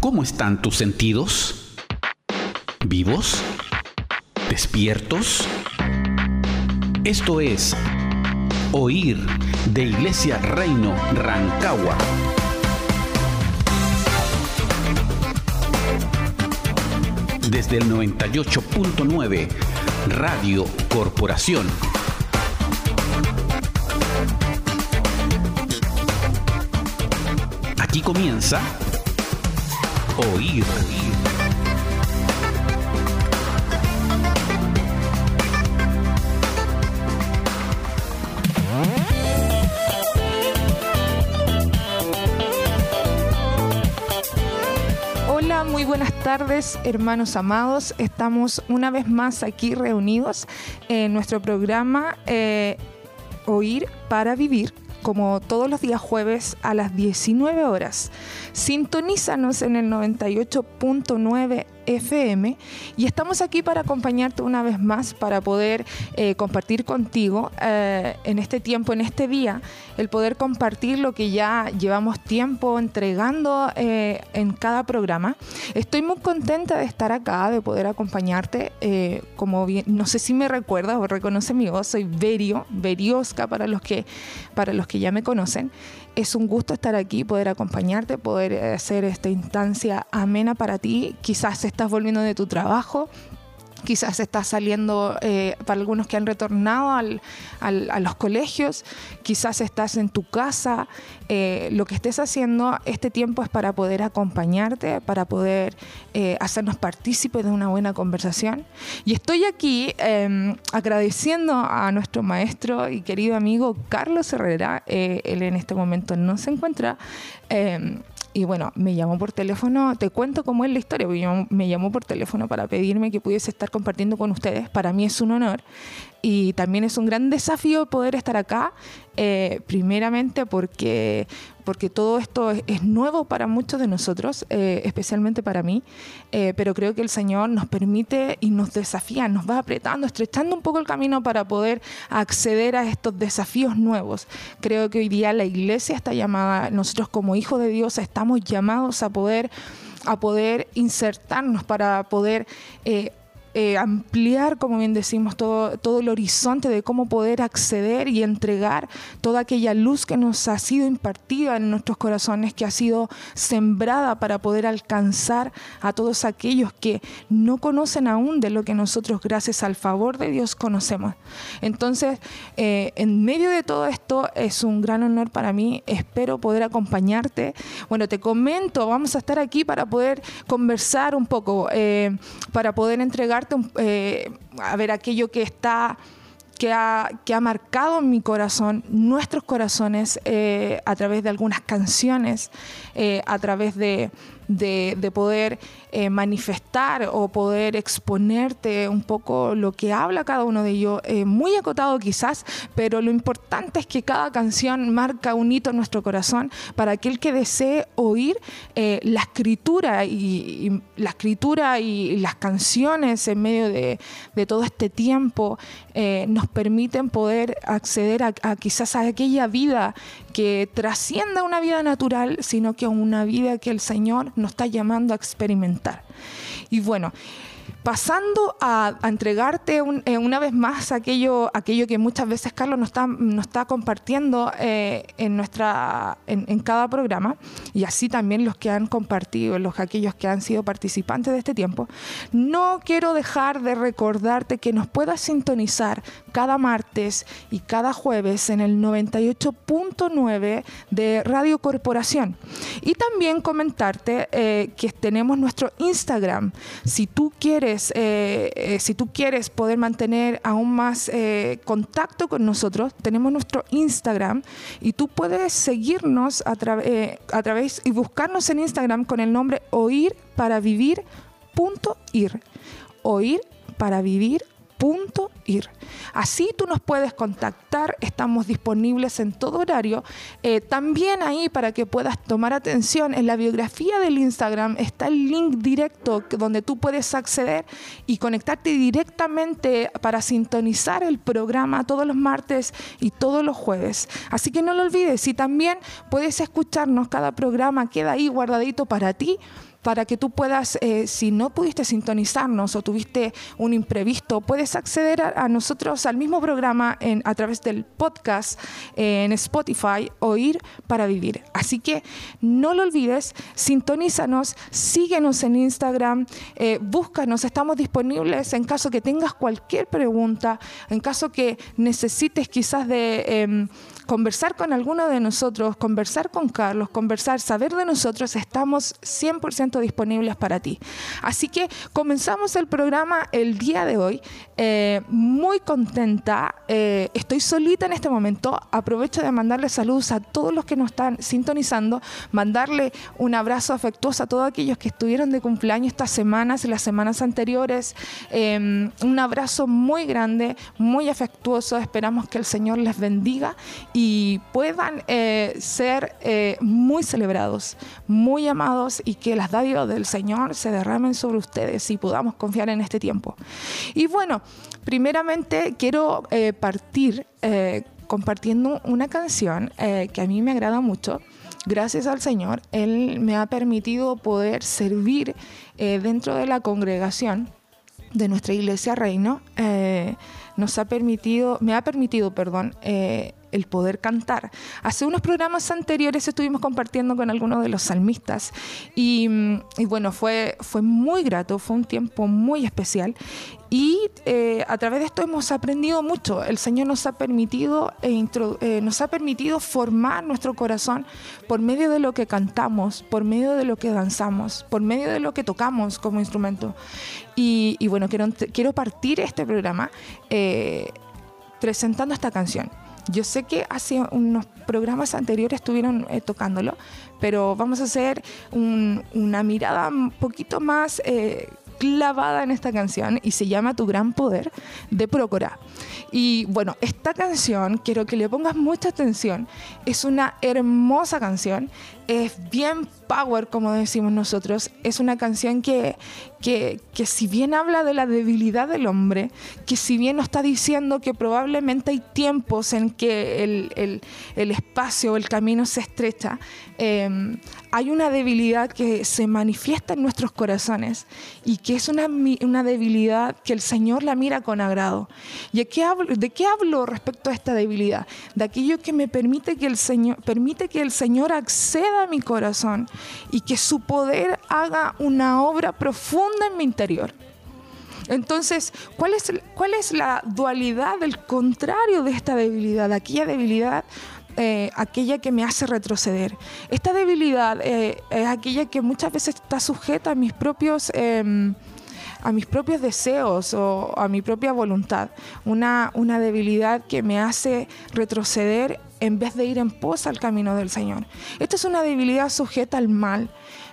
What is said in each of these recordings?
¿Cómo están tus sentidos? ¿Vivos? ¿Despiertos? Esto es Oír de Iglesia Reino Rancagua. Desde el 98.9 Radio Corporación. Aquí comienza Oír. Hola, muy buenas tardes, hermanos amados. Estamos una vez más aquí reunidos en nuestro programa eh, Oír para Vivir como todos los días jueves a las 19 horas. Sintonízanos en el 98.9 FM y estamos aquí para acompañarte una vez más, para poder eh, compartir contigo eh, en este tiempo, en este día, el poder compartir lo que ya llevamos tiempo entregando eh, en cada programa. Estoy muy contenta de estar acá, de poder acompañarte. como bien, no sé si me recuerdas o reconoce mi voz, soy Verio, Veriosca para los que, para los que ya me conocen. Es un gusto estar aquí, poder acompañarte, poder hacer esta instancia amena para ti. Quizás estás volviendo de tu trabajo, quizás estás saliendo eh, para algunos que han retornado al, a los colegios, quizás estás en tu casa, eh, lo que estés haciendo, este tiempo es para poder acompañarte, para poder eh, hacernos partícipes de una buena conversación. Y estoy aquí em, agradeciendo a nuestro maestro y querido amigo Carlos Herrera, él en este momento no se encuentra em, y bueno, me llamó por teléfono, te cuento cómo es la historia, me llamó por teléfono para pedirme que pudiese estar compartiendo con ustedes. Para mí es un honor y también es un gran desafío poder estar acá, eh, primeramente porque, porque todo esto es, nuevo para muchos de nosotros, eh, especialmente para mí, eh, pero creo que el Señor nos permite y nos desafía, nos va apretando, estrechando un poco el camino para poder acceder a estos desafíos nuevos. Creo que hoy día la iglesia está llamada, nosotros como hijos de Dios estamos llamados a poder a poder insertarnos para poder eh, ampliar, como bien decimos, todo, todo el horizonte de cómo poder acceder y entregar toda aquella luz que nos ha sido impartida en nuestros corazones, que ha sido sembrada para poder alcanzar a todos aquellos que no conocen aún de lo que nosotros, gracias al favor de Dios, conocemos. Entonces, eh, en medio de todo esto, es un gran honor para mí. Espero poder acompañarte. Bueno, te comento, vamos a estar aquí para poder conversar un poco, eh, para poder entregar eh, a ver aquello que está que ha, que ha, marcado mi corazón, nuestros corazones, eh, a través de algunas canciones, eh, a través de, de, poder eh, manifestar o poder exponerte un poco lo que habla cada uno de ellos, eh, muy acotado quizás, pero lo importante es que cada canción marca un hito en nuestro corazón para aquel que desee oír la escritura y, la escritura y, las canciones en medio de, todo este tiempo nos permiten poder acceder a quizás a aquella vida que trascienda una vida natural, sino que una vida que el Señor nos está llamando a experimentar. Y bueno, pasando a, entregarte eh, una vez más aquello, aquello que muchas veces Carlos nos está, nos está compartiendo eh, en, nuestra, en, cada programa, y así también los que han compartido, los, aquellos que han sido participantes de este tiempo, no quiero dejar de recordarte que nos puedas sintonizar cada martes y cada jueves en el 98.9 de Radio Corporación. Y también comentarte eh, que tenemos nuestro Instagram. Si tú quieres eh, eh, si tú quieres poder mantener aún más eh, contacto con nosotros, tenemos nuestro Instagram y tú puedes seguirnos a, a través y buscarnos en Instagram con el nombre oír para vivir Oír para vivir punto ir. Así tú nos puedes contactar, estamos disponibles en todo horario. Eh, también ahí para que puedas tomar atención, en la biografía del Instagram está el link directo donde tú puedes acceder y conectarte directamente para sintonizar el programa todos los martes y todos los jueves. Así que no lo olvides y también puedes escucharnos, cada programa queda ahí guardadito para ti para que tú puedas, eh, si no pudiste sintonizarnos o tuviste un imprevisto, puedes acceder a, nosotros al mismo programa en, a través del podcast en Spotify, Oír para Vivir. Así que no lo olvides, sintonízanos, síguenos en Instagram, eh, búscanos, estamos disponibles en caso que tengas cualquier pregunta, en caso que necesites quizás de em, conversar con alguno de nosotros, conversar con Carlos, conversar, saber de nosotros, estamos 100% disponibles para ti. Así que comenzamos el programa el día de hoy, eh, muy contenta, eh, estoy solita en este momento, aprovecho de mandarle saludos a todos los que nos están sintonizando, mandarle un abrazo afectuoso a todos aquellos que estuvieron de cumpleaños estas semanas y las semanas anteriores, em, un abrazo muy grande, muy afectuoso, esperamos que el Señor les bendiga y puedan eh, ser eh, muy celebrados, muy amados y que las dádivas del Señor se derramen sobre ustedes y podamos confiar en este tiempo. Y bueno, primeramente quiero eh, partir compartiendo una canción que a mí me agrada mucho. Gracias al Señor, Él me ha permitido poder servir dentro de la congregación de nuestra iglesia Reino. nos ha permitido, me ha permitido, perdón, el poder cantar. Hace unos programas anteriores estuvimos compartiendo con algunos de los salmistas y, bueno, fue, fue muy grato, fue un tiempo muy especial y eh, a través de esto hemos aprendido mucho. El Señor nos ha permitido e eh, nos ha permitido formar nuestro corazón por medio de lo que cantamos, por medio de lo que danzamos, por medio de lo que tocamos como instrumento. Y, bueno, quiero, quiero partir este programa eh, presentando esta canción. Yo sé que hace unos programas anteriores estuvieron eh, tocándolo, pero vamos a hacer una mirada un poquito más eh, clavada en esta canción y se llama Tu Gran Poder de Procora. Y bueno, esta canción, quiero que le pongas mucha atención, es una hermosa canción, es bien power, como decimos nosotros, es una canción que, que, que si bien habla de la debilidad del hombre, que si bien nos está diciendo que probablemente hay tiempos en que el, el, el espacio o el camino se estrecha, eh, hay una debilidad que se manifiesta en nuestros corazones y que es una, una debilidad que el Señor la mira con agrado. ¿Y de qué, hablo, de qué hablo respecto a esta debilidad? De aquello que me permite que el Señor, permite que el Señor acceda a mi corazón y que su poder haga una obra profunda en mi interior. Entonces, ¿cuál es, cuál es la dualidad del contrario de esta debilidad? Aquella debilidad eh, aquella que me hace retroceder. Esta debilidad eh, es aquella que muchas veces está sujeta a mis propios... Em, a mis propios deseos o a mi propia voluntad. Una, una debilidad que me hace retroceder en vez de ir en pos al camino del Señor. Esta es una debilidad sujeta al mal,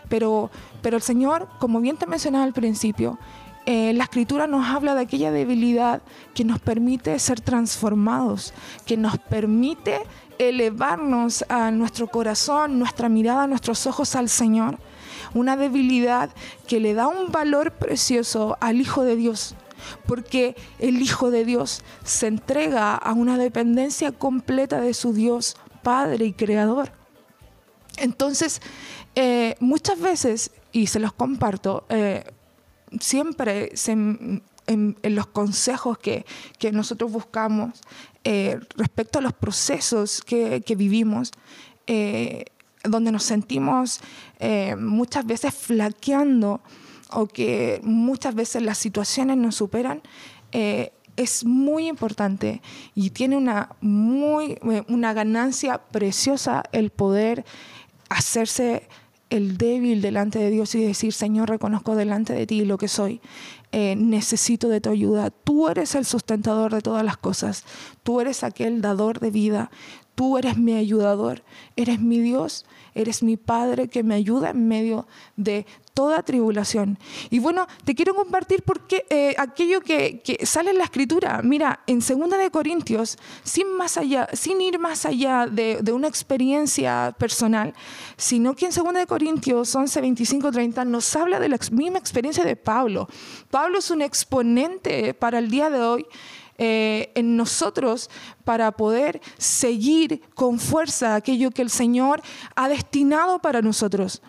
pero, pero el Señor, como bien te mencionaba al principio, eh, la escritura nos habla de aquella debilidad que nos permite ser transformados, que nos permite elevarnos a nuestro corazón, nuestra mirada, nuestros ojos al Señor. Una debilidad que le da un valor precioso al Hijo de Dios, porque el Hijo de Dios se entrega a una dependencia completa de su Dios, Padre y Creador. Entonces, eh, muchas veces, y se los comparto, eh, siempre en, los consejos que, que nosotros buscamos, eh, respecto a los procesos que, vivimos, eh, donde nos sentimos eh, muchas veces flaqueando o que muchas veces las situaciones nos superan, es muy importante y tiene una, muy, una ganancia preciosa el poder hacerse el débil delante de Dios y decir, Señor, reconozco delante de ti lo que soy. Eh, necesito de tu ayuda. Tú eres el sustentador de todas las cosas. Tú eres aquel dador de vida. Tú eres mi ayudador. Eres mi Dios. Eres mi Padre que me ayuda en medio de toda tribulación. Y bueno, te quiero compartir porque eh, aquello que, sale en la escritura. Mira, en 2 de Corintios, sin, ir más allá de, una experiencia personal, sino que en 2 de Corintios 11, 25, 30 nos habla de la misma experiencia de Pablo. Pablo es un exponente para el día de hoy. Eh, en nosotros para poder seguir con fuerza aquello que el Señor ha destinado para nosotros.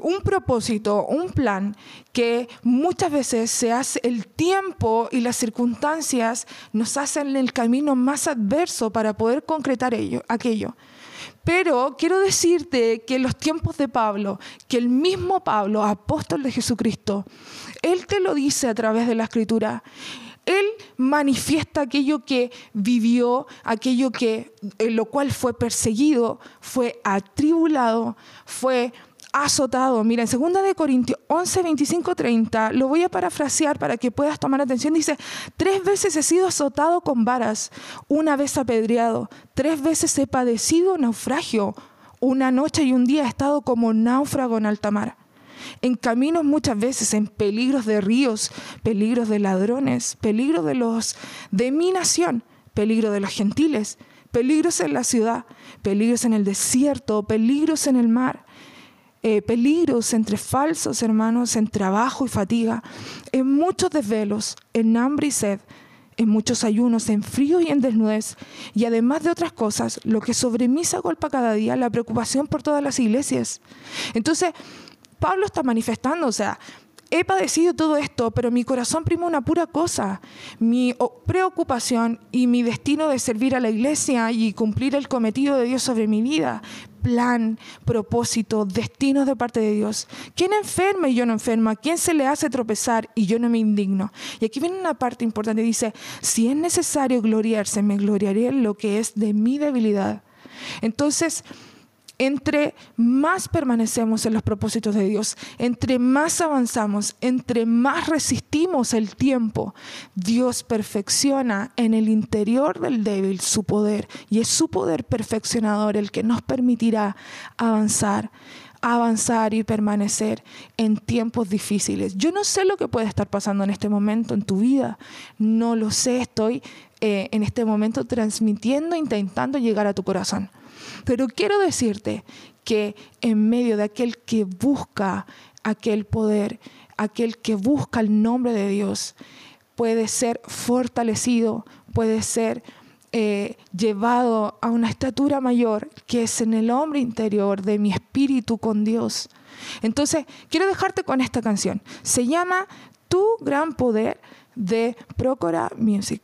un propósito, un plan que muchas veces se hace el tiempo y las circunstancias nos hacen el camino más adverso para poder concretar ello, aquello. Pero quiero decirte que en los tiempos de Pablo, que el mismo Pablo, apóstol de Jesucristo, él te lo dice a través de la escritura. Él manifiesta aquello que vivió, aquello que en lo cual fue perseguido, fue atribulado, fue azotado. Mira, en 2 de Corintios 11, 25, 30, lo voy a parafrasear para que puedas tomar atención. Dice, tres veces he sido azotado con varas, una vez apedreado, tres veces he padecido naufragio, una noche y un día he estado como náufrago en alta mar en caminos muchas veces, en peligros de ríos, peligros de ladrones, peligros de los de mi nación, peligro de los gentiles, peligros en la ciudad, peligros en el desierto, peligros en el mar. Eh, peligros entre falsos hermanos, en trabajo y fatiga, en muchos desvelos, en hambre y sed, en muchos ayunos, en frío y en desnudez, y además de otras cosas, lo que sobre mí se agolpa cada día, la preocupación por todas las iglesias. Entonces, Pablo está manifestando, o sea, he padecido todo esto, pero mi corazón prima una pura cosa, mi preocupación y mi destino de servir a la iglesia y cumplir el cometido de Dios sobre mi vida, plan, propósito, destino de parte de Dios. ¿Quién enferma y yo no enferma? ¿Quién se le hace tropezar y yo no me indigno? Y aquí viene una parte importante, dice, si es necesario gloriarse, me gloriaré en lo que es de mi debilidad. Entonces, entre más permanecemos en los propósitos de Dios, entre más avanzamos, entre más resistimos el tiempo, Dios perfecciona en el interior del débil su poder y es su poder perfeccionador el que nos permitirá avanzar avanzar y permanecer en tiempos difíciles. Yo no sé lo que puede estar pasando en este momento en tu vida, no lo sé, estoy eh, en este momento transmitiendo, intentando llegar a tu corazón. Pero quiero decirte que en medio de aquel que busca aquel poder, aquel que busca el nombre de Dios, puede ser fortalecido, puede ser eh, llevado a una estatura mayor que es en el hombre interior de mi espíritu con Dios. Entonces, quiero dejarte con esta canción. Se llama Tu gran poder de Procora Music.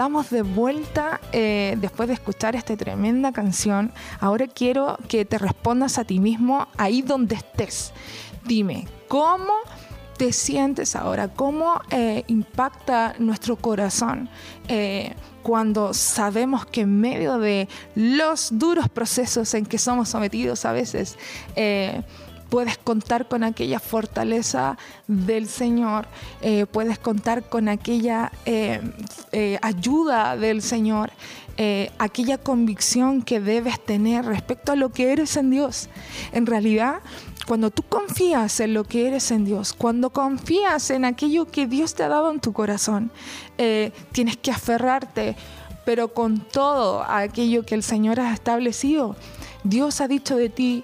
Estamos de vuelta eh, después de escuchar esta tremenda canción. Ahora quiero que te respondas a ti mismo ahí donde estés. Dime, ¿cómo te sientes ahora? ¿Cómo eh, impacta nuestro corazón eh, cuando sabemos que en medio de los duros procesos en que somos sometidos a veces, puedes contar con aquella fortaleza del Señor, eh, puedes contar con aquella eh, eh, ayuda del Señor, aquella convicción que debes tener respecto a lo que eres en Dios. En realidad, cuando tú confías en lo que eres en Dios, cuando confías en aquello que Dios te ha dado en tu corazón, tienes que aferrarte, pero con todo aquello que el Señor ha establecido. Dios ha dicho de ti,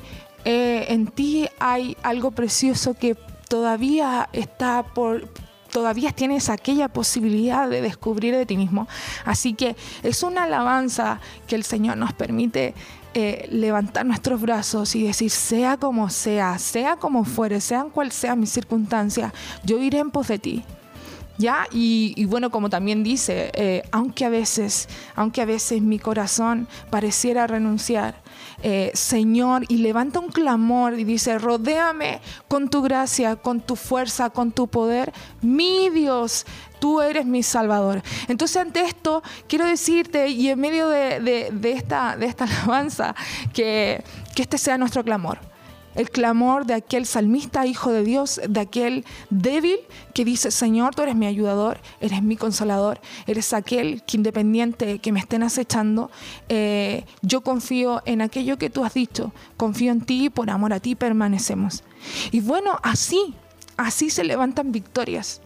eh, en ti hay algo precioso que todavía está por todavía tienes aquella posibilidad de descubrir de ti mismo. Así que es una alabanza que el Señor nos permite eh, levantar nuestros brazos y decir, sea como sea, sea como fuere, sean cual sea mi circunstancia, yo iré en pos de ti. ¿Ya? Y, y bueno, como también dice, eh, aunque a veces, aunque a veces mi corazón pareciera renunciar, eh, Señor, y levanta un clamor y dice, rodéame con tu gracia, con tu fuerza, con tu poder, mi Dios, tú eres mi Salvador. Entonces ante esto quiero decirte, y en medio de, de- de esta, de esta alabanza, que, que este sea nuestro clamor el clamor de aquel salmista, hijo de Dios, de aquel débil que dice, Señor, tú eres mi ayudador, eres mi consolador, eres aquel que independiente que me estén acechando, eh, yo confío en aquello que tú has dicho, confío en ti, por amor a ti permanecemos. Y bueno, así, así se levantan victorias,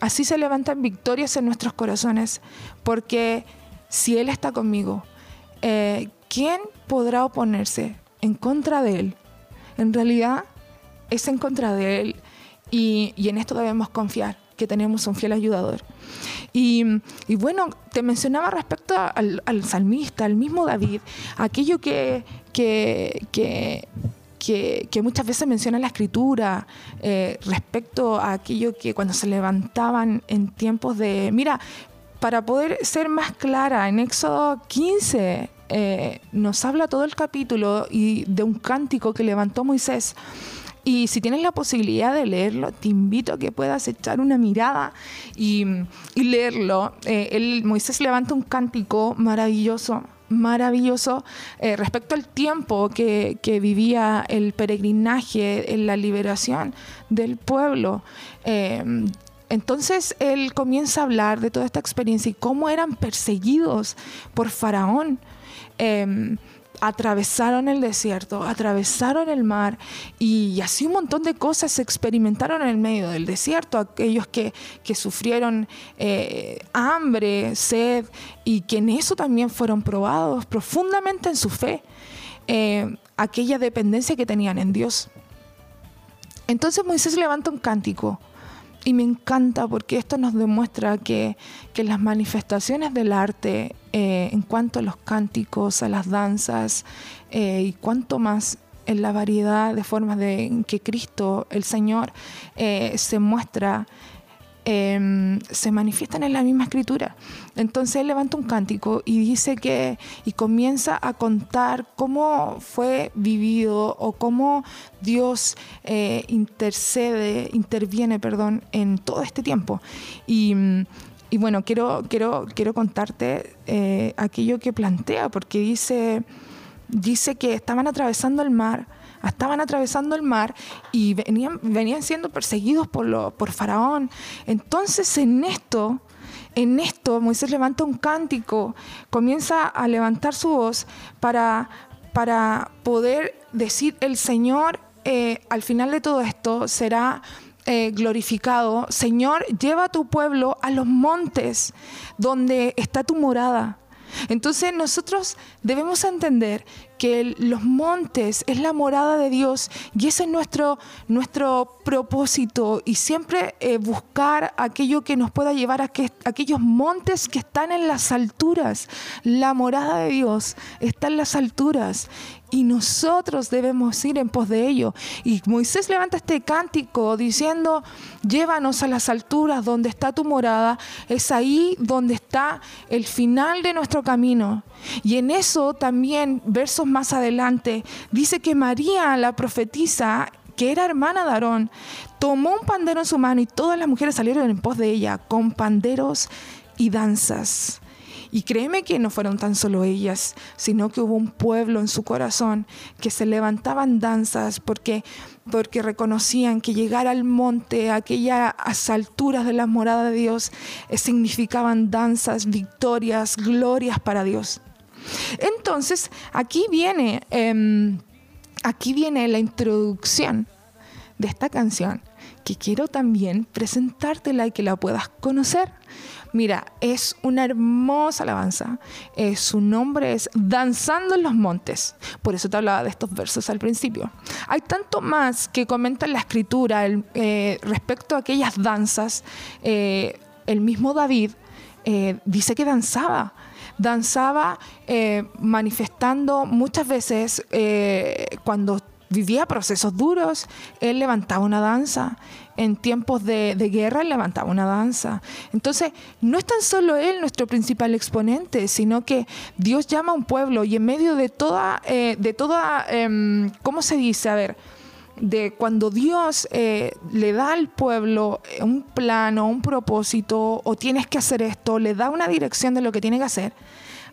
así se levantan victorias en nuestros corazones, porque si Él está conmigo, eh, ¿quién podrá oponerse en contra de Él? En realidad es en contra de Él y, en esto debemos confiar, que tenemos un fiel ayudador. Y, bueno, te mencionaba respecto al, al salmista, al mismo David, aquello que, que, que, que, que muchas veces menciona la escritura eh, respecto a aquello que cuando se levantaban en tiempos de... Mira, para poder ser más clara, en Éxodo 15 eh, nos habla todo el capítulo y de un cántico que levantó Moisés. Y si tienes la posibilidad de leerlo, te invito a que puedas echar una mirada y, leerlo. Eh, Moisés levanta un cántico maravilloso, maravilloso eh, respecto al tiempo que, que vivía el peregrinaje en la liberación del pueblo. Eh, entonces él comienza a hablar de toda esta experiencia y cómo eran perseguidos por Faraón. Eh, atravesaron el desierto, atravesaron el mar y, así un montón de cosas se experimentaron en el medio del desierto. Aquellos que, que sufrieron eh, hambre, sed y que en eso también fueron probados profundamente en su fe, eh, aquella dependencia que tenían en Dios. Entonces Moisés levanta un cántico y me encanta porque esto nos demuestra que, que las manifestaciones del arte, eh, en cuanto a los cánticos, a las danzas eh, y cuanto más en la variedad de formas de, en que Cristo, el Señor, eh, se muestra, em, se manifiestan en la misma escritura. Entonces él levanta un cántico y dice que, y comienza a contar cómo fue vivido o cómo Dios eh, intercede, interviene, perdón, en todo este tiempo. Y, bueno, quiero, quiero, quiero contarte eh, aquello que plantea, porque dice, dice que estaban atravesando el mar estaban atravesando el mar y venían, venían siendo perseguidos por, lo, por Faraón. Entonces en esto, en esto Moisés levanta un cántico, comienza a levantar su voz para, para poder decir, el Señor eh, al final de todo esto será eh, glorificado. Señor, lleva a tu pueblo a los montes donde está tu morada. Entonces nosotros debemos entender que los montes es la morada de Dios y ese es nuestro, nuestro propósito y siempre eh, buscar aquello que nos pueda llevar a, que, aquellos montes que están en las alturas. La morada de Dios está en las alturas y nosotros debemos ir en pos de ello. Y Moisés levanta este cántico diciendo, llévanos a las alturas donde está tu morada, es ahí donde está el final de nuestro camino. Y en eso también, versos más adelante, dice que María, la profetisa, que era hermana de Aarón, tomó un pandero en su mano y todas las mujeres salieron en pos de ella con panderos y danzas. Y créeme que no fueron tan solo ellas, sino que hubo un pueblo en su corazón que se levantaban danzas porque, porque reconocían que llegar al monte, a aquellas alturas de la morada de Dios, eh, significaban danzas, victorias, glorias para Dios. Entonces, aquí viene, em, aquí viene la introducción de esta canción que quiero también presentártela y que la puedas conocer. Mira, es una hermosa alabanza. Eh, su nombre es Danzando en los Montes. Por eso te hablaba de estos versos al principio. Hay tanto más que comenta en la escritura eh, respecto a aquellas danzas. Eh, el mismo David dice que danzaba danzaba manifestando muchas veces cuando vivía procesos duros, él levantaba una danza. En tiempos de, guerra, él levantaba una danza. Entonces, no es tan solo él nuestro principal exponente, sino que Dios llama a un pueblo y en medio de toda, eh, de toda em, ¿cómo se dice? A ver, de cuando Dios eh, le da al pueblo un plano, un propósito, o tienes que hacer esto, le da una dirección de lo que tiene que hacer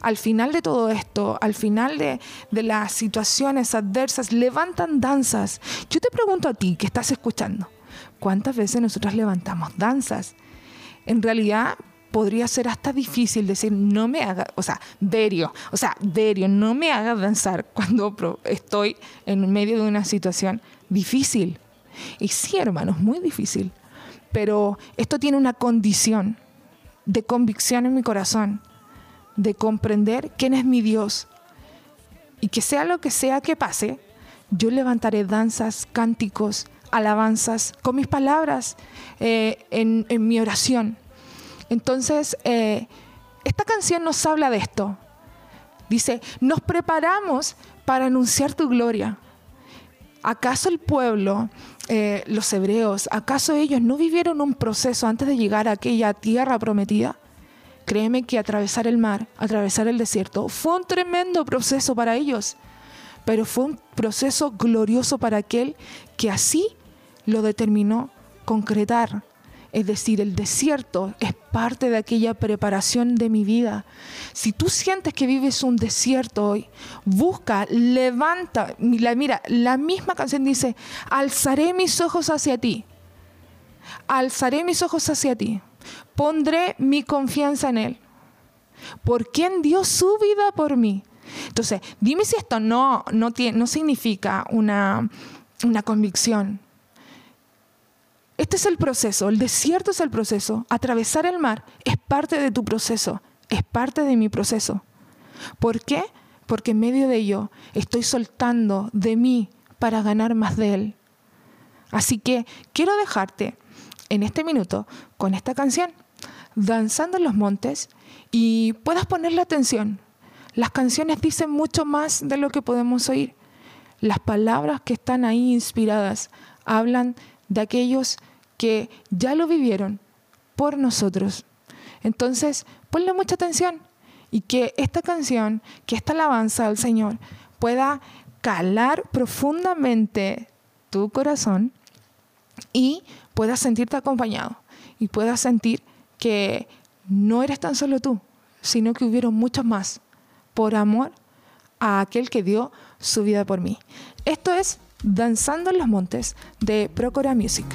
al final de todo esto, al final de, las situaciones adversas, levantan danzas. Yo te pregunto a ti que estás escuchando, ¿cuántas veces nosotros levantamos danzas? En realidad podría ser hasta difícil decir, no me haga, o sea, Verio, o sea, Verio, no me haga danzar cuando estoy en medio de una situación difícil. Y sí, hermanos, muy difícil. Pero esto tiene una condición de convicción en mi corazón de comprender quién es mi Dios y que sea lo que sea que pase, yo levantaré danzas, cánticos, alabanzas con mis palabras eh, en, mi oración. Entonces, eh, esta canción nos habla de esto. Dice, nos preparamos para anunciar tu gloria. ¿Acaso el pueblo, eh, los hebreos, acaso ellos no vivieron un proceso antes de llegar a aquella tierra prometida? Créeme que atravesar el mar, atravesar el desierto, fue un tremendo proceso para ellos, pero fue un proceso glorioso para aquel que así lo determinó concretar. Es decir, el desierto es parte de aquella preparación de mi vida. Si tú sientes que vives un desierto hoy, busca, levanta. Mira, la misma canción dice, alzaré mis ojos hacia ti. Alzaré mis ojos hacia ti pondré mi confianza en Él. ¿Por quién dio su vida por mí? Entonces, dime si esto no, no, tiene, no significa una, una convicción. Este es el proceso, el desierto es el proceso, atravesar el mar es parte de tu proceso, es parte de mi proceso. ¿Por qué? Porque en medio de ello estoy soltando de mí para ganar más de Él. Así que quiero dejarte en este minuto con esta canción, Danzando en los Montes, y puedas ponerle atención. Las canciones dicen mucho más de lo que podemos oír. Las palabras que están ahí inspiradas hablan de aquellos que ya lo vivieron por nosotros. Entonces, ponle mucha atención y que esta canción, que esta alabanza al Señor pueda calar profundamente tu corazón y puedas sentirte acompañado y puedas sentir que no eres tan solo tú, sino que hubieron muchos más por amor a aquel que dio su vida por mí. Esto es Danzando en los Montes de Procora Music.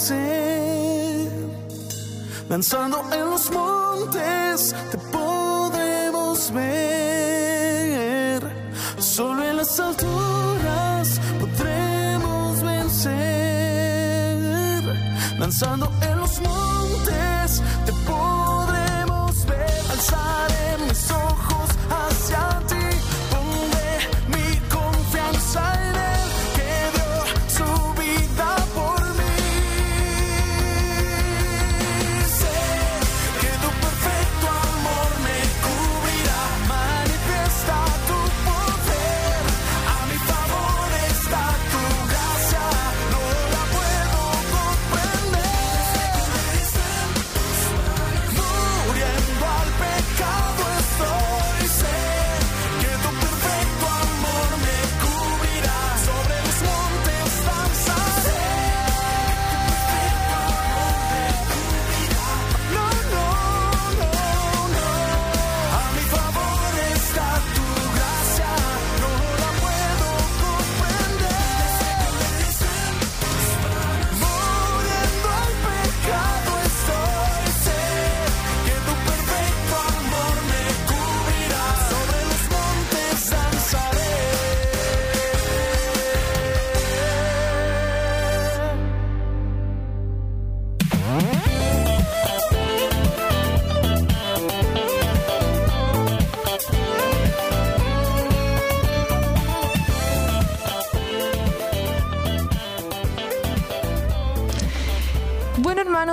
nacer. Lanzando en los montes te podremos ver. Solo en las alturas podremos vencer. Lanzando en los montes te podremos ver. Alzaremos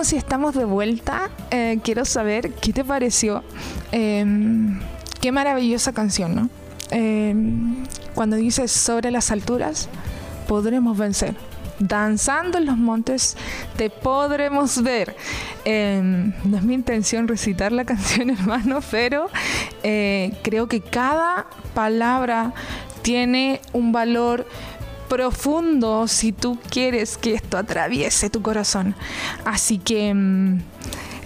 si estamos de vuelta, eh, quiero saber qué te pareció. Eh, qué maravillosa canción, ¿no? Eh, cuando dices sobre las alturas, podremos vencer. Danzando en los montes, te podremos ver. Eh, no es mi intención recitar la canción, hermano, pero eh, creo que cada palabra tiene un valor profundo si tú quieres que esto atraviese tu corazón. Así que mm,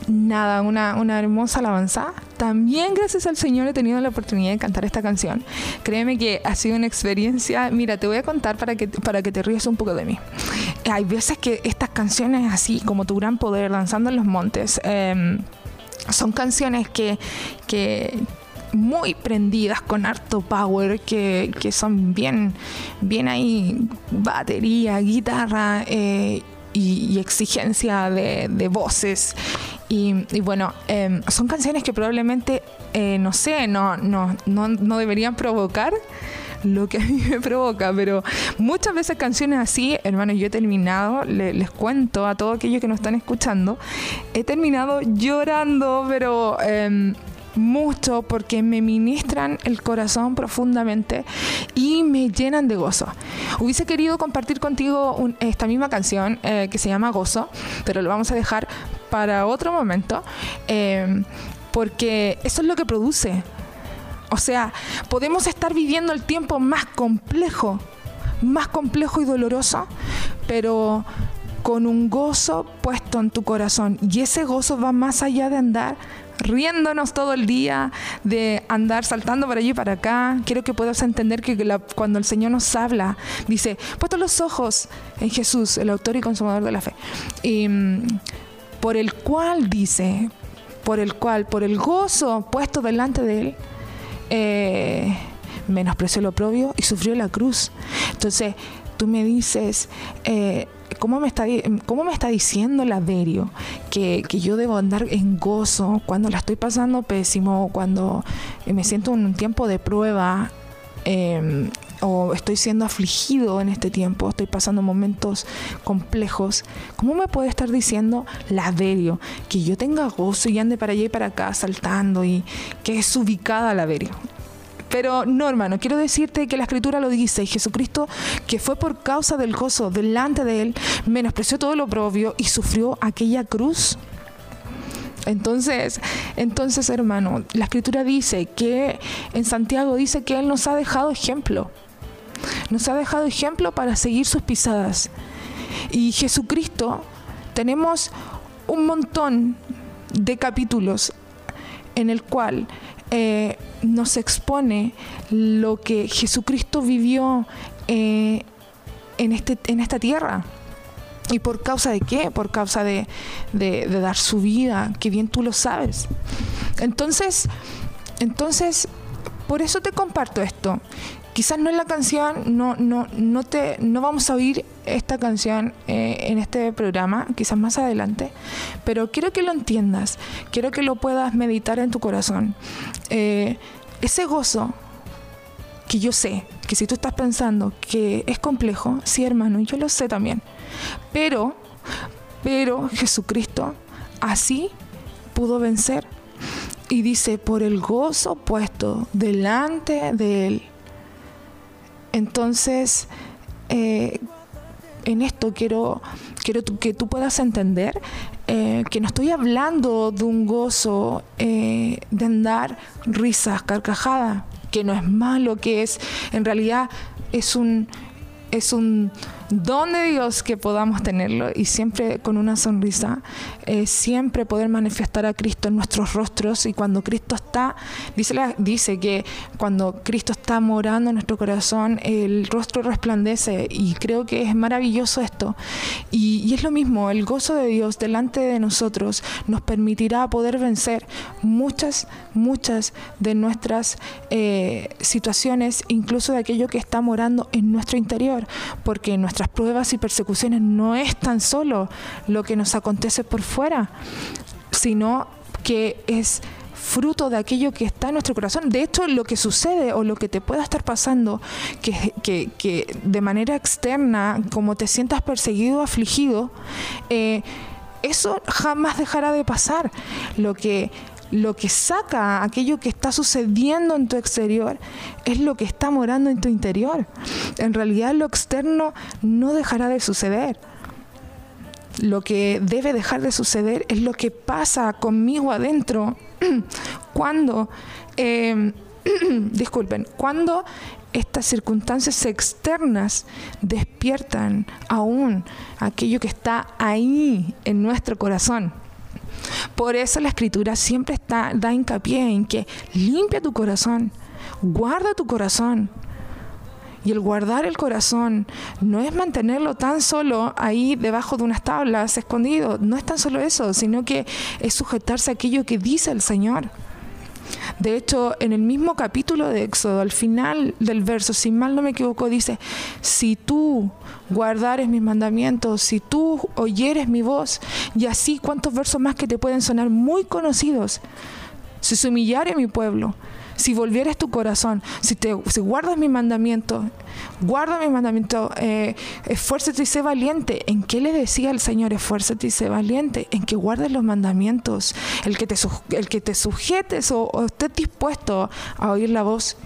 nada, una, una hermosa alabanza. También gracias al Señor he tenido la oportunidad de cantar esta canción. Créeme que ha sido una experiencia. Mira, te voy a contar para que, para que te ríes un poco de mí. Hay veces que estas canciones así, como tu gran poder, danzando en los montes, em, son canciones que, que muy prendidas con harto power, que, que son bien, bien ahí, batería, guitarra eh, y, y exigencia de, de voces. Y, y bueno, em, son canciones que probablemente, eh, no sé, no, no, no, no deberían provocar lo que a mí me provoca, pero muchas veces canciones así, hermano, yo he terminado, le- les cuento a todos aquellos que nos están escuchando, he terminado llorando, pero em, mucho porque me ministran el corazón profundamente y me llenan de gozo. Hubiese querido compartir contigo esta misma canción eh, que se llama Gozo, pero lo vamos a dejar para otro momento, em, porque eso es lo que produce. O sea, podemos estar viviendo el tiempo más complejo, más complejo y doloroso, pero con un gozo puesto en tu corazón. Y ese gozo va más allá de andar riéndonos todo el día, de andar saltando para allí y para acá. Quiero que puedas entender que cuando el Señor nos habla, dice, puesto los ojos en Jesús, el autor y consumador de la fe. Y, mm, por el cual dice, por el cual, por el gozo puesto delante de él, eh, menospreció el oprobio y sufrió la cruz. Entonces, tú me dices, eh, ¿cómo, me está, ¿cómo me está diciendo la Verio que, que yo debo andar en gozo cuando la estoy pasando pésimo, cuando eh, me siento en un tiempo de prueba? eh, o estoy siendo afligido en este tiempo, estoy pasando momentos complejos, ¿cómo me puede estar diciendo la Verio que yo tenga gozo y ande para allá y para acá saltando y que es ubicada la Verio? Pero no, hermano, quiero decirte que la escritura lo dice, y Jesucristo, que fue por causa del gozo delante de él, menospreció todo lo propio y sufrió aquella cruz. Entonces, entonces, hermano, la escritura dice que en Santiago dice que él nos ha dejado ejemplo. Nos ha dejado ejemplo para seguir sus pisadas. Y Jesucristo, tenemos un montón de capítulos en el cual eh, nos expone lo que Jesucristo vivió eh, en, este, en esta tierra. ¿Y por causa de qué? Por causa de, de- de dar su vida, que bien tú lo sabes. Entonces, entonces, por eso te comparto esto. Quizás no es la canción, no, no, no, te, no vamos a oír esta canción eh, en este programa, quizás más adelante, pero quiero que lo entiendas, quiero que lo puedas meditar en tu corazón. Eh, ese gozo que yo sé que si tú estás pensando que es complejo, sí hermano, yo lo sé también, pero, pero Jesucristo así pudo vencer y dice, por el gozo puesto delante de él. Entonces, eh, en esto quiero, quiero que tú puedas entender eh, que no estoy hablando de un gozo eh, de andar risas, carcajadas, que no es malo, que es, en realidad es un, es un don de Dios que podamos tenerlo y siempre con una sonrisa, eh, siempre poder manifestar a Cristo en nuestros rostros y cuando Cristo está, dice, la- dice que cuando Cristo está morando en nuestro corazón, el rostro resplandece y creo que es maravilloso esto. Y, es lo mismo, el gozo de Dios delante de nosotros nos permitirá poder vencer muchas, muchas de nuestras eh, situaciones, incluso de aquello que está morando en nuestro interior, porque nuestras pruebas y persecuciones no es tan solo lo que nos acontece por fuera, sino que es fruto de aquello que está en nuestro corazón. De hecho, lo que sucede o lo que te pueda estar pasando, que, de manera externa, como te sientas perseguido, afligido, eh, eso jamás dejará de pasar. Lo que lo que saca aquello que está sucediendo en tu exterior es lo que está morando en tu interior. En realidad lo externo no dejará de suceder. Lo que debe dejar de suceder es lo que pasa conmigo adentro cuando, eh, disculpen, cuando estas circunstancias externas despiertan aún aquello que está ahí en nuestro corazón. Por eso la escritura siempre está, da hincapié en que limpia tu corazón, guarda tu corazón. Y el guardar el corazón no es mantenerlo tan solo ahí debajo de unas tablas, escondido. No es tan solo eso, sino que es sujetarse a aquello que dice el Señor. De hecho, en el mismo capítulo de Éxodo, al final del verso, si mal no me equivoco, dice, si tú guardares mis mandamientos, si tú oyeres mi voz, y así cuántos versos más que te pueden sonar muy conocidos, si se humillare mi pueblo, si volvieres tu corazón, si, te, si guardas mi mandamiento, guarda mi mandamiento, eh, esfuérzate y sé valiente. ¿En qué le decía el Señor, esfuérzate y sé valiente? En que guardes los mandamientos, el que te, el que te sujetes o, o estés dispuesto a oír la voz.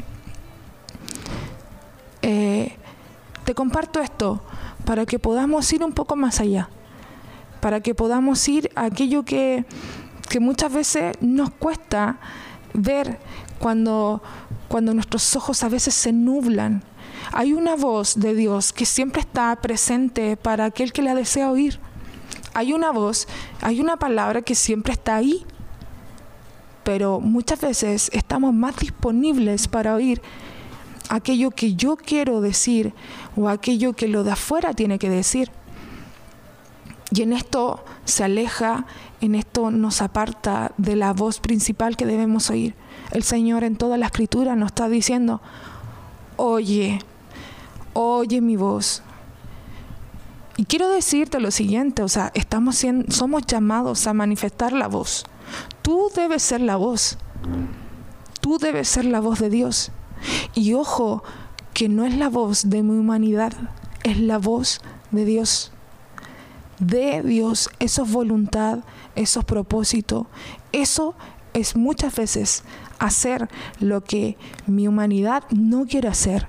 Eh, te comparto esto para que podamos ir un poco más allá, para que podamos ir a aquello que, que muchas veces nos cuesta ver cuando, cuando nuestros ojos a veces se nublan. Hay una voz de Dios que siempre está presente para aquel que la desea oír. Hay una voz, hay una palabra que siempre está ahí, pero muchas veces estamos más disponibles para oír aquello que yo quiero decir o aquello que lo de afuera tiene que decir. Y en esto se aleja, en esto nos aparta de la voz principal que debemos oír. El Señor en toda la escritura nos está diciendo, oye, oye mi voz. Y quiero decirte lo siguiente, o sea, estamos somos llamados a manifestar la voz. Tú debes ser la voz. Tú debes ser la voz de Dios. Y ojo, que no es la voz de mi humanidad, es la voz de Dios. De Dios, eso es voluntad, eso es propósito, eso es muchas veces hacer lo que mi humanidad no quiere hacer.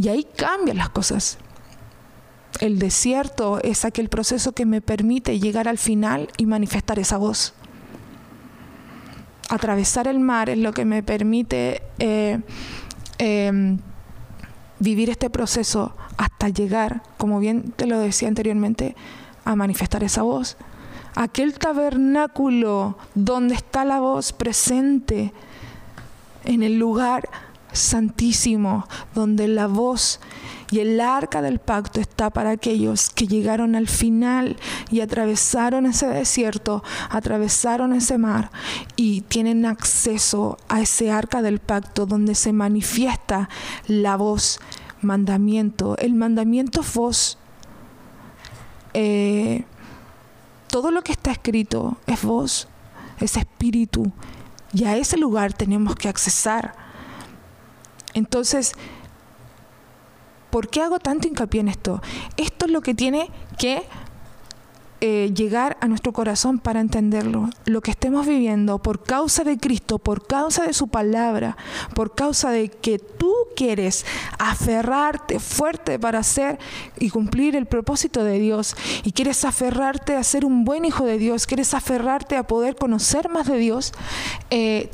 Y ahí cambian las cosas. El desierto es aquel proceso que me permite llegar al final y manifestar esa voz. Atravesar el mar es lo que me permite eh, eh, vivir este proceso hasta llegar, como bien te lo decía anteriormente, a manifestar esa voz. Aquel tabernáculo donde está la voz presente en el lugar santísimo, donde la voz y el arca del pacto está para aquellos que llegaron al final y atravesaron ese desierto, atravesaron ese mar y tienen acceso a ese arca del pacto donde se manifiesta la voz, mandamiento. El mandamiento voz. Eh, todo lo que está escrito es voz, es espíritu. Y a ese lugar tenemos que accesar. Entonces, ¿por qué hago tanto hincapié en esto? Esto es lo que tiene que eh, llegar a nuestro corazón para entenderlo. Lo que estemos viviendo por causa de Cristo, por causa de su palabra, por causa de que tú quieres aferrarte fuerte para hacer y cumplir el propósito de Dios y quieres aferrarte a ser un buen hijo de Dios, quieres aferrarte a poder conocer más de Dios, eh,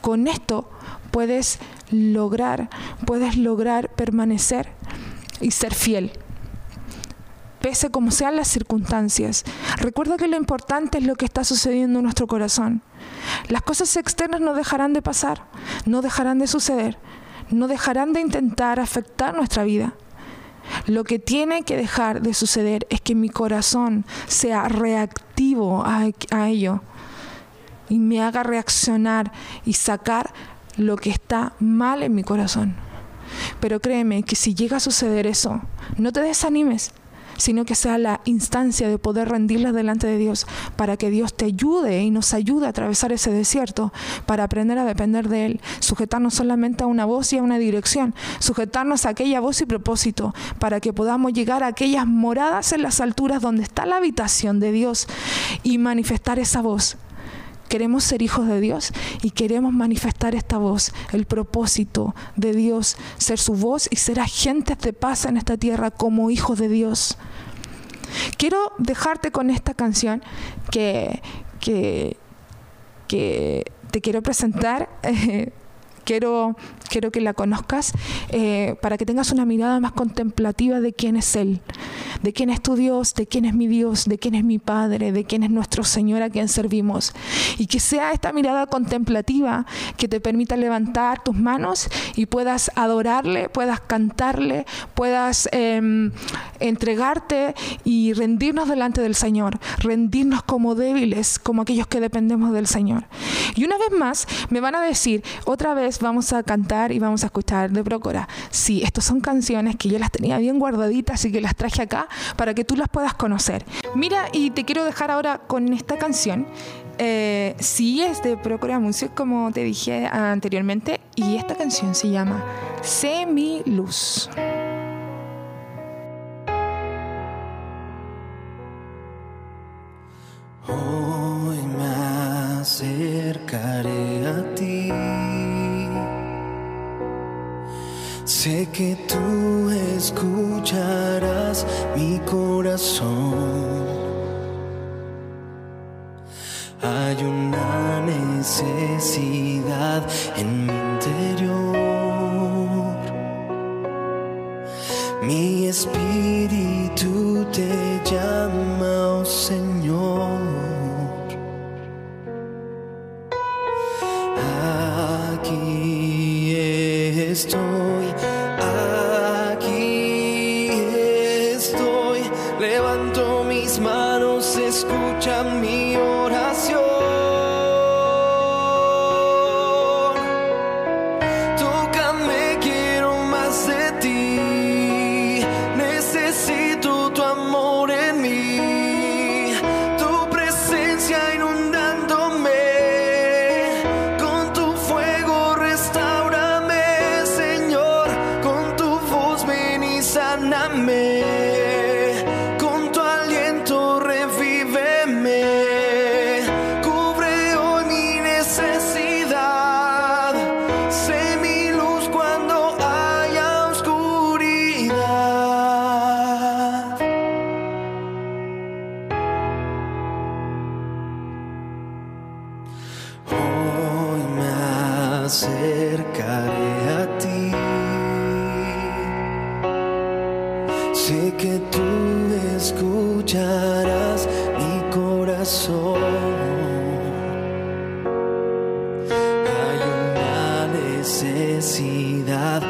con esto puedes lograr, puedes lograr permanecer y ser fiel pese como sean las circunstancias. Recuerda que lo importante es lo que está sucediendo en nuestro corazón. Las cosas externas no dejarán de pasar, no dejarán de suceder, no dejarán de intentar afectar nuestra vida. Lo que tiene que dejar de suceder es que mi corazón sea reactivo a, a ello y me haga reaccionar y sacar lo que está mal en mi corazón. Pero créeme que si llega a suceder eso, no te desanimes, sino que sea la instancia de poder rendirlas delante de Dios para que Dios te ayude y nos ayude a atravesar ese desierto, para aprender a depender de Él, sujetarnos solamente a una voz y a una dirección, sujetarnos a aquella voz y propósito, para que podamos llegar a aquellas moradas en las alturas donde está la habitación de Dios y manifestar esa voz queremos ser hijos de Dios y queremos manifestar esta voz, el propósito de Dios, ser su voz y ser agentes de paz en esta tierra como hijos de Dios. Quiero dejarte con esta canción que, que, te quiero presentar. quiero, quiero que la conozcas eh, para que tengas una mirada más contemplativa de quién es Él, de quién es tu Dios, de quién es mi Dios, de quién es mi Padre, de quién es nuestro Señor a quien servimos. Y que sea esta mirada contemplativa que te permita levantar tus manos y puedas adorarle, puedas cantarle, puedas em, entregarte y rendirnos delante del Señor, rendirnos como débiles, como aquellos que dependemos del Señor. Y una vez más me van a decir, otra vez vamos a cantar y vamos a escuchar de Procora. Sí, estas son canciones que yo las tenía bien guardaditas y que las traje acá para que tú las puedas conocer. Mira, y te quiero dejar ahora con esta canción. Eh, sí, es de Procora Music, como te dije anteriormente, y esta canción se llama Semi Luz. Corazón. Hay una necesidad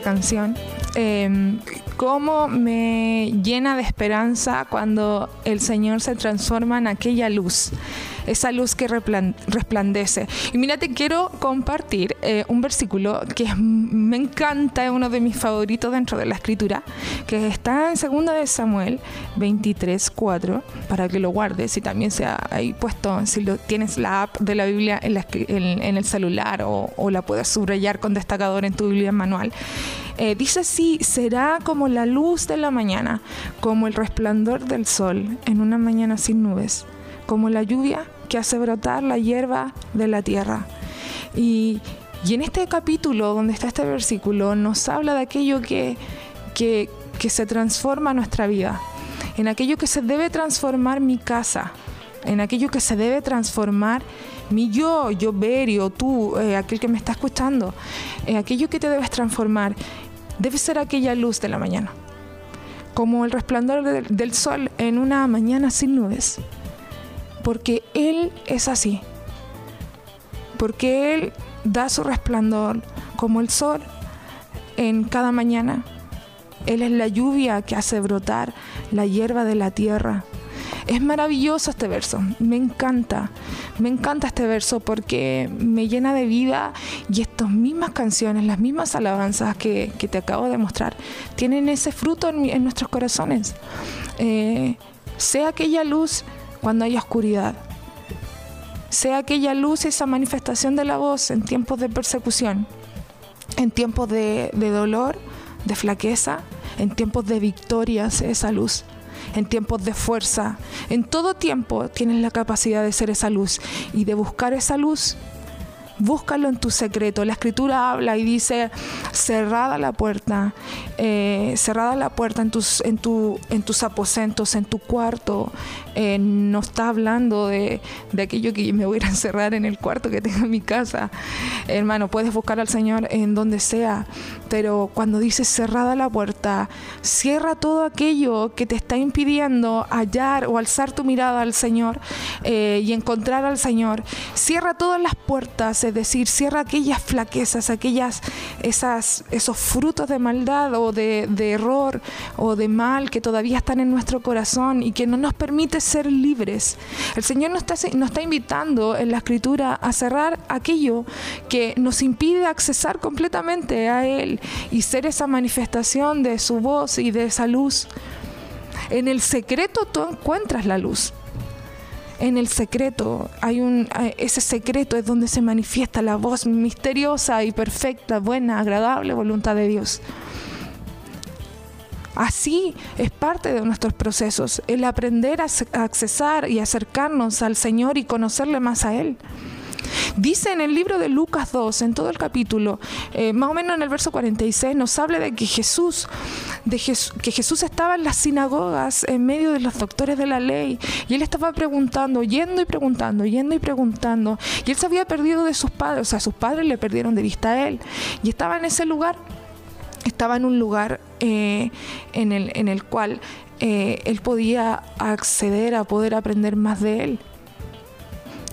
canción. Eh, cómo me llena de esperanza cuando el Señor se transforma en aquella luz, esa luz que resplandece. Y mira, te quiero compartir eh, un versículo que es- me encanta, es uno de mis favoritos dentro de la escritura, que está en 2 de Samuel 23, 4, para que lo guardes y también sea ahí puesto, si lo tienes la app de la Biblia en, la en- en el celular o, o la puedes subrayar con destacador en tu Biblia manual. Eh, dice así, será como la luz de la mañana, como el resplandor del sol en una mañana sin nubes, como la lluvia que hace brotar la hierba de la tierra. Y, y en este capítulo donde está este versículo nos habla de aquello que, que, que se transforma nuestra vida, en aquello que se debe transformar mi casa, en aquello que se debe transformar mi yo, yo Berio, tú, eh, aquel que me está escuchando, en aquello que te debes transformar, debe ser aquella luz de la mañana, como el resplandor del sol en una mañana sin nubes, porque Él es así, porque Él da su resplandor como el sol en cada mañana. Él es la lluvia que hace brotar la hierba de la tierra. Es maravilloso este verso, me encanta, me encanta este verso porque me llena de vida y estas mismas canciones, las mismas alabanzas que, te acabo de mostrar, tienen ese fruto en nuestros corazones. Eh, sea aquella luz cuando hay oscuridad, sea aquella luz, esa manifestación de la voz en tiempos de persecución, en tiempos de, de dolor, de flaqueza, en tiempos de victoria, sea esa luz, en tiempos de fuerza, en todo tiempo tienes la capacidad de ser esa luz y de buscar esa luz. Búscalo en tu secreto. La escritura habla y dice, cerrada la puerta, eh, cerrada la puerta en tus, en, tu, en tus aposentos, en tu cuarto. Eh, no está hablando de, de aquello que me voy a encerrar en el cuarto que tengo en mi casa. Hermano, puedes buscar al Señor en donde sea, pero cuando dice cerrada la puerta, cierra todo aquello que te está impidiendo hallar o alzar tu mirada al Señor eh, y encontrar al Señor. Cierra todas las puertas, es decir, cierra aquellas flaquezas, aquellas, esas, esos frutos de maldad o de, de error o de mal que todavía están en nuestro corazón y que no nos permite ser libres. El Señor nos está, nos está invitando en la Escritura a cerrar aquello que nos impide accesar completamente a Él y ser esa manifestación de su voz y de esa luz. En el secreto tú encuentras la luz. En el secreto hay un ese secreto es donde se manifiesta la voz misteriosa y perfecta, buena, agradable voluntad de Dios. Así es parte de nuestros procesos, el aprender a accesar y acercarnos al Señor y conocerle más a Él. Dice en el libro de Lucas 2, en todo el capítulo, eh, más o menos en el verso 46, nos habla de que Jesús, de que Jesús estaba en las sinagogas en medio de los doctores de la ley y él estaba preguntando, yendo y preguntando, yendo y preguntando. Y él se había perdido de sus padres, o sea, sus padres le perdieron de vista a él. Y estaba en ese lugar, estaba en un lugar eh, en, el, en el cual eh, él podía acceder a poder aprender más de él.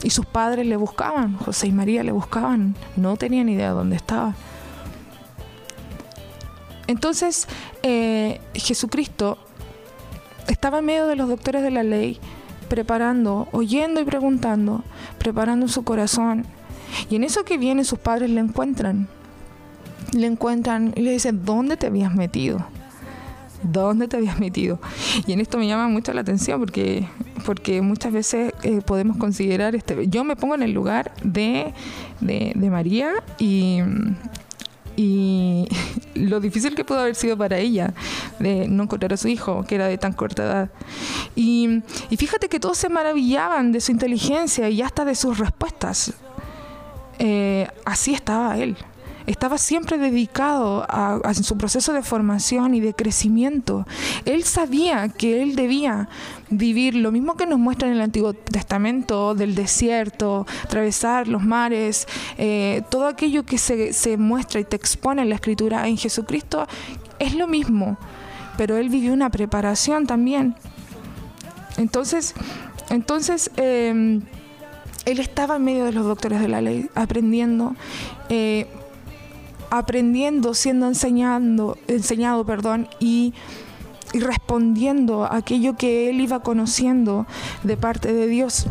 Y sus padres le buscaban, José y María le buscaban, no tenían idea de dónde estaba. Entonces, eh, Jesucristo estaba en medio de los doctores de la ley, preparando, oyendo y preguntando, preparando su corazón. Y en eso que viene sus padres le encuentran. Le encuentran y le dicen, ¿dónde te habías metido? ¿Dónde te habías metido? Y en esto me llama mucho la atención porque, porque muchas veces eh, podemos considerar, este, yo me pongo en el lugar de, de, María y, y lo difícil que pudo haber sido para ella de no encontrar a su hijo, que era de tan corta edad. Y, y fíjate que todos se maravillaban de su inteligencia y hasta de sus respuestas. Eh, así estaba él. Estaba siempre dedicado a, su proceso de formación y de crecimiento. Él sabía que él debía vivir lo mismo que nos muestra en el Antiguo Testamento, del desierto, atravesar los mares, eh, todo aquello que se, se muestra y te expone en la Escritura en Jesucristo es lo mismo, pero él vivió una preparación también. Entonces, entonces eh, él estaba en medio de los doctores de la ley, aprendiendo. eh, aprendiendo, siendo enseñando, enseñado, perdón, y, y respondiendo a aquello que él iba conociendo de parte de Dios.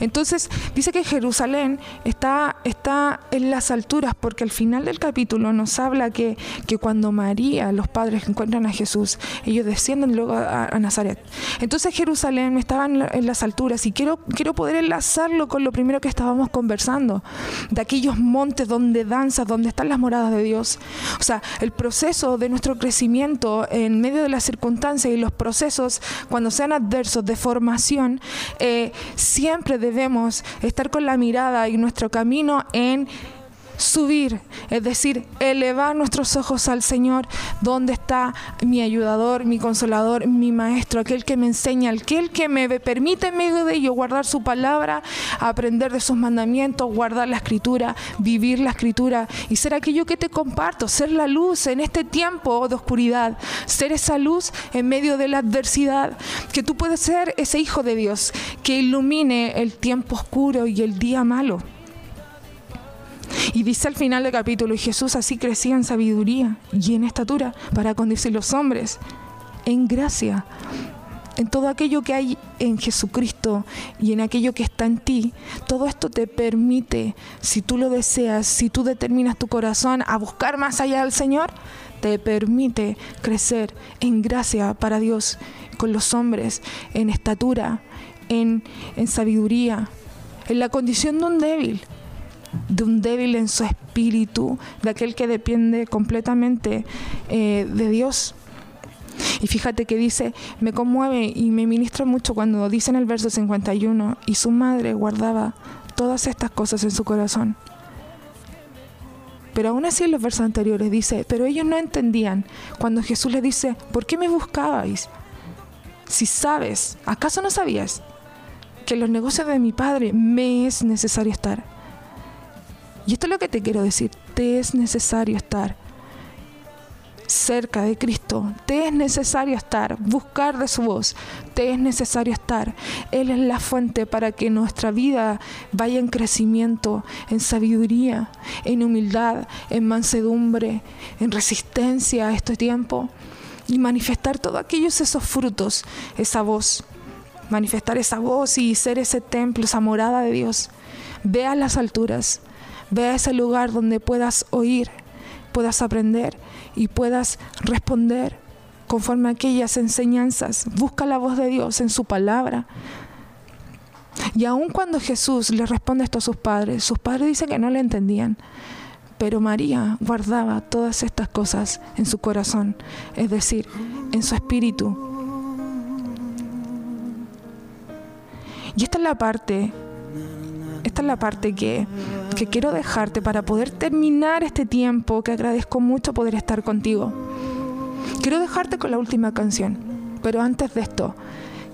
Entonces dice que Jerusalén está, está en las alturas porque al final del capítulo nos habla que, que cuando María, los padres encuentran a Jesús, ellos descienden luego a, Nazaret. Entonces Jerusalén estaba en las alturas y quiero, quiero poder enlazarlo con lo primero que estábamos conversando, de aquellos montes donde danzas, donde están las moradas de Dios. O sea, el proceso de nuestro crecimiento en medio de las circunstancias y los procesos cuando sean adversos de formación, eh, siempre debemos estar con la mirada y nuestro camino en subir, es decir, elevar nuestros ojos al Señor, donde está mi ayudador, mi consolador, mi maestro, aquel que me enseña, aquel que me permite en medio de ello guardar su palabra, aprender de sus mandamientos, guardar la escritura, vivir la escritura y ser aquello que te comparto, ser la luz en este tiempo de oscuridad, ser esa luz en medio de la adversidad, que tú puedes ser ese hijo de Dios que ilumine el tiempo oscuro y el día malo. Y dice al final del capítulo, y Jesús así crecía en sabiduría y en estatura para conducir los hombres, en gracia, en todo aquello que hay en Jesucristo y en aquello que está en ti. Todo esto te permite, si tú lo deseas, si tú determinas tu corazón a buscar más allá del Señor, te permite crecer en gracia para Dios, con los hombres, en estatura, en, en sabiduría, en la condición de un débil de un débil en su espíritu, de aquel que depende completamente eh, de Dios. Y fíjate que dice, me conmueve y me ministra mucho cuando dice en el verso 51, y su madre guardaba todas estas cosas en su corazón. Pero aún así en los versos anteriores dice, pero ellos no entendían cuando Jesús les dice, ¿por qué me buscabais? Si sabes, ¿acaso no sabías que en los negocios de mi padre me es necesario estar? Y esto es lo que te quiero decir, te es necesario estar cerca de Cristo, te es necesario estar, buscar de su voz, te es necesario estar. Él es la fuente para que nuestra vida vaya en crecimiento, en sabiduría, en humildad, en mansedumbre, en resistencia a este tiempo y manifestar todos aquellos esos frutos, esa voz, manifestar esa voz y ser ese templo, esa morada de Dios. Ve a las alturas, ve a ese lugar donde puedas oír, puedas aprender y puedas responder conforme a aquellas enseñanzas. Busca la voz de Dios en su palabra. Y aun cuando Jesús le responde esto a sus padres, sus padres dicen que no le entendían. Pero María guardaba todas estas cosas en su corazón, es decir, en su espíritu. Y esta es la parte, esta es la parte que, que quiero dejarte para poder terminar este tiempo, que agradezco mucho poder estar contigo. Quiero dejarte con la última canción, pero antes de esto,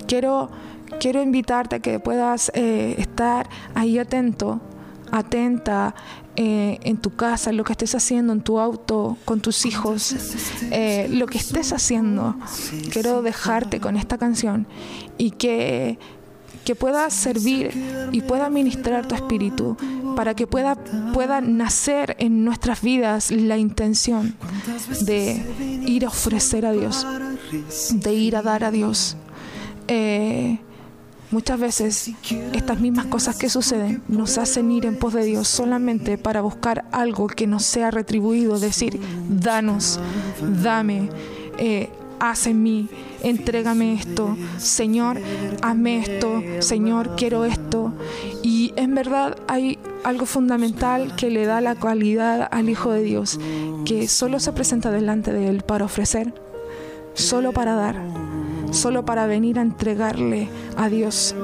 quiero, quiero invitarte a que puedas eh, estar ahí atento, atenta eh, en tu casa, lo que estés haciendo, en tu auto, con tus hijos, eh, lo que estés haciendo. Quiero dejarte con esta canción y que que pueda servir y pueda ministrar tu espíritu, para que pueda, pueda nacer en nuestras vidas la intención de ir a ofrecer a Dios, de ir a dar a Dios. Eh, muchas veces estas mismas cosas que suceden nos hacen ir en pos de Dios solamente para buscar algo que nos sea retribuido, decir, danos, dame. Eh, haz en mí, entrégame esto, Señor, hazme esto, Señor, quiero esto. Y en verdad hay algo fundamental que le da la cualidad al Hijo de Dios, que solo se presenta delante de Él para ofrecer, solo para dar, solo para venir a entregarle a Dios.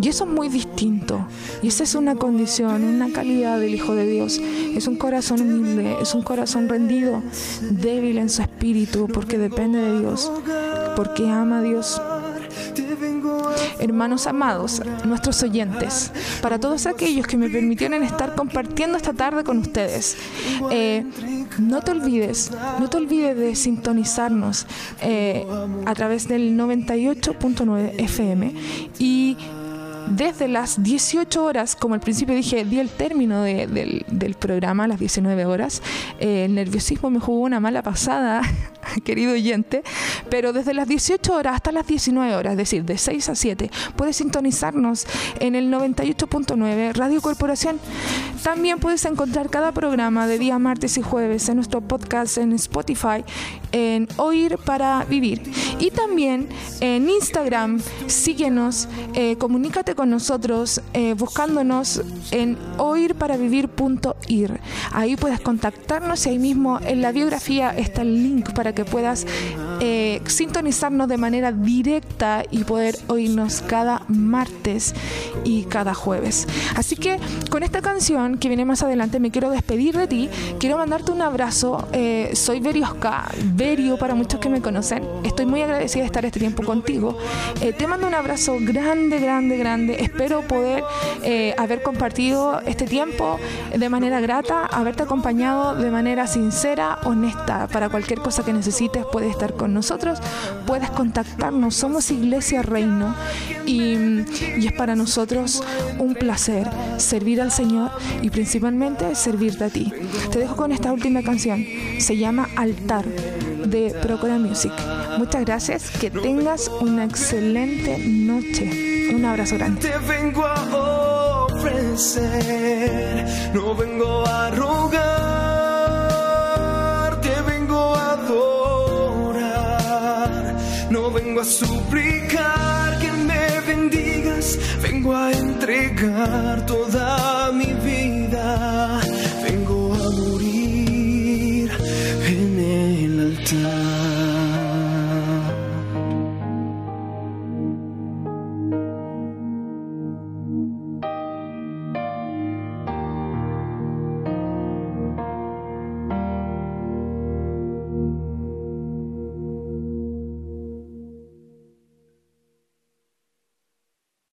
Y eso es muy distinto. Y esa es una condición, una calidad del Hijo de Dios. Es un corazón humilde, es un corazón rendido, débil en su espíritu, porque depende de Dios, porque ama a Dios. Hermanos amados, nuestros oyentes, para todos aquellos que me permitieron estar compartiendo esta tarde con ustedes, eh, no te olvides, no te olvides de sintonizarnos eh, a través del 98.9 FM y desde las 18 horas, como al principio dije, di el término de- del, del programa a las 19 horas. Eh, el nerviosismo me jugó una mala pasada, querido oyente, pero desde las 18 horas hasta las 19 horas, es decir, de 6 a 7, puedes sintonizarnos en el 98.9 Radio Corporación. También puedes encontrar cada programa de día martes y jueves en nuestro podcast en Spotify, en Oír para Vivir. Y también en Instagram, síguenos, eh, comunícate con nosotros eh, buscándonos en oírparavivir.ir. Ahí puedes contactarnos y ahí mismo en la biografía está el link para que puedas eh, sintonizarnos de manera directa y poder oírnos cada martes y cada jueves. Así que con esta canción que viene más adelante me quiero despedir de ti, quiero mandarte un abrazo. Eh, soy Veriosca, Verio para muchos que me conocen. Estoy muy agradecida de estar este tiempo contigo. Eh, te mando un abrazo grande, grande, grande. Espero poder haber compartido este tiempo de manera grata, haberte acompañado de manera sincera, honesta. Para cualquier cosa que necesites, puedes estar con nosotros, puedes contactarnos. Somos Iglesia Reino y, y es para nosotros un placer servir al Señor y principalmente servirte a ti. Te dejo con esta última canción. Se llama Altar de Procura Music. Muchas gracias. Que tengas una excelente noche. Un abrazo grande. No vengo a rogar, vengo a suplicar que me bendigas, vengo a entregar toda mi vida.